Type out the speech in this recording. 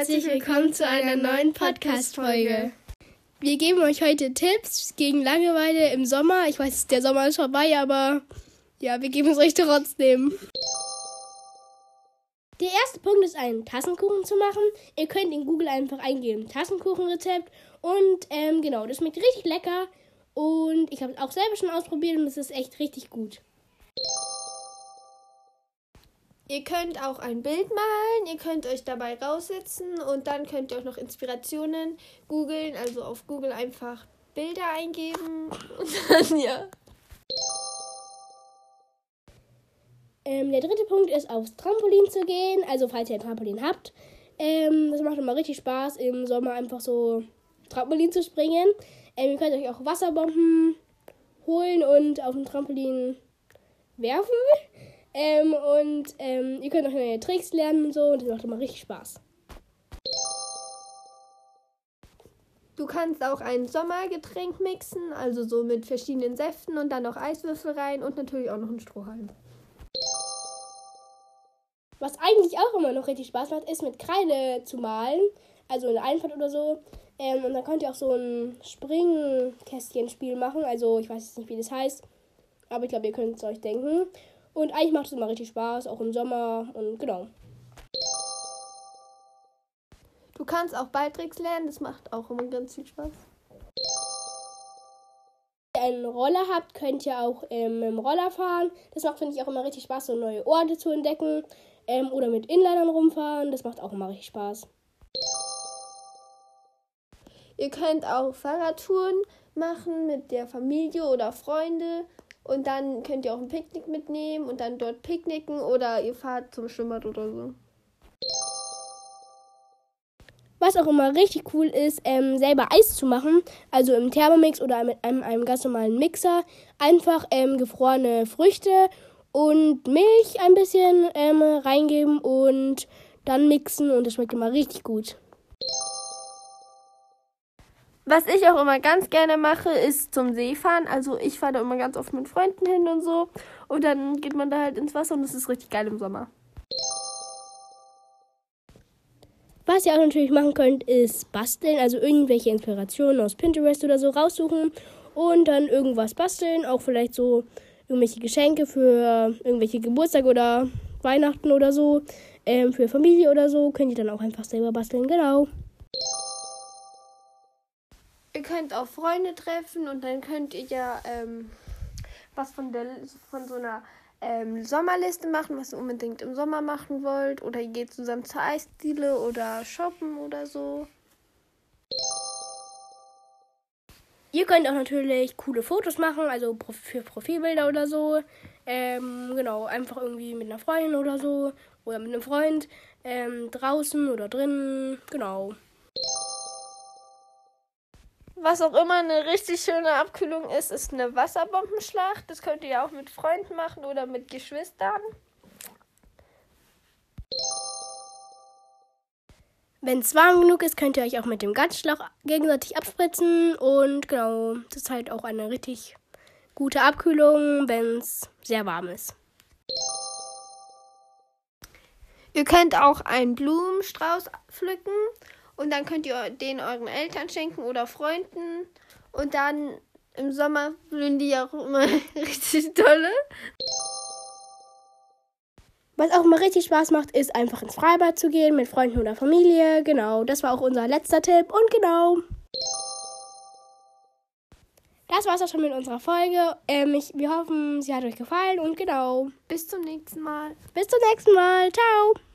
herzlich willkommen zu einer neuen Podcast-Folge. Wir geben euch heute Tipps gegen Langeweile im Sommer. Ich weiß, der Sommer ist vorbei, aber ja, wir geben es euch trotzdem. Der erste Punkt ist, einen Tassenkuchen zu machen. Ihr könnt in Google einfach eingeben, Tassenkuchenrezept. Und ähm, genau, das schmeckt richtig lecker. Und ich habe es auch selber schon ausprobiert und es ist echt richtig gut. Ihr könnt auch ein Bild malen, ihr könnt euch dabei raussetzen und dann könnt ihr auch noch Inspirationen googeln, also auf Google einfach Bilder eingeben und dann ja. Ähm, der dritte Punkt ist, aufs Trampolin zu gehen. Also, falls ihr ein Trampolin habt. Ähm, das macht immer richtig Spaß, im Sommer einfach so Trampolin zu springen. Ähm, ihr könnt euch auch Wasserbomben holen und auf dem Trampolin werfen. Ähm, und ähm, ihr könnt auch neue Tricks lernen und so. Und das macht immer richtig Spaß. Du kannst auch ein Sommergetränk mixen, also so mit verschiedenen Säften und dann noch Eiswürfel rein und natürlich auch noch einen Strohhalm. Was eigentlich auch immer noch richtig Spaß macht, ist mit Kreide zu malen. Also eine Einfahrt oder so. Ähm, und dann könnt ihr auch so ein Springkästchen-Spiel machen. Also ich weiß jetzt nicht, wie das heißt. Aber ich glaube, ihr könnt es euch denken. Und eigentlich macht es immer richtig Spaß, auch im Sommer. Und genau. Du kannst auch Balltricks lernen, das macht auch immer ganz viel Spaß. Wenn ihr einen Roller habt, könnt ihr auch ähm, dem Roller fahren. Das macht, finde ich, auch immer richtig Spaß, so neue Orte zu entdecken. Ähm, oder mit Inlinern rumfahren. Das macht auch immer richtig Spaß. Ihr könnt auch Fahrradtouren machen mit der Familie oder Freunde. Und dann könnt ihr auch ein Picknick mitnehmen und dann dort picknicken oder ihr fahrt zum Schwimmbad oder so. Was auch immer richtig cool ist, ähm, selber Eis zu machen. Also im Thermomix oder mit einem, einem ganz normalen Mixer. Einfach ähm, gefrorene Früchte und Milch ein bisschen ähm, reingeben und dann mixen und das schmeckt immer richtig gut. Was ich auch immer ganz gerne mache, ist zum See fahren. Also ich fahre da immer ganz oft mit Freunden hin und so. Und dann geht man da halt ins Wasser und es ist richtig geil im Sommer. Was ihr auch natürlich machen könnt, ist basteln. Also irgendwelche Inspirationen aus Pinterest oder so raussuchen und dann irgendwas basteln. Auch vielleicht so irgendwelche Geschenke für irgendwelche Geburtstage oder Weihnachten oder so. Ähm, für Familie oder so. Könnt ihr dann auch einfach selber basteln. Genau. Ihr könnt auch Freunde treffen und dann könnt ihr ja ähm, was von, der, von so einer ähm, Sommerliste machen, was ihr unbedingt im Sommer machen wollt. Oder ihr geht zusammen zur Eisdiele oder shoppen oder so. Ihr könnt auch natürlich coole Fotos machen, also für Profilbilder oder so. Ähm, genau, einfach irgendwie mit einer Freundin oder so. Oder mit einem Freund. Ähm, draußen oder drinnen. Genau. Was auch immer eine richtig schöne Abkühlung ist, ist eine Wasserbombenschlacht. Das könnt ihr ja auch mit Freunden machen oder mit Geschwistern. Wenn es warm genug ist, könnt ihr euch auch mit dem Gasschlauch gegenseitig abspritzen. Und genau, das ist halt auch eine richtig gute Abkühlung, wenn es sehr warm ist. Ihr könnt auch einen Blumenstrauß pflücken und dann könnt ihr den euren Eltern schenken oder Freunden. Und dann im Sommer blühen die auch immer richtig tolle. Was auch immer richtig Spaß macht, ist einfach ins Freibad zu gehen mit Freunden oder Familie. Genau, das war auch unser letzter Tipp. Und genau. Das war's auch schon mit unserer Folge. Ähm, ich, wir hoffen, sie hat euch gefallen. Und genau. Bis zum nächsten Mal. Bis zum nächsten Mal. Ciao.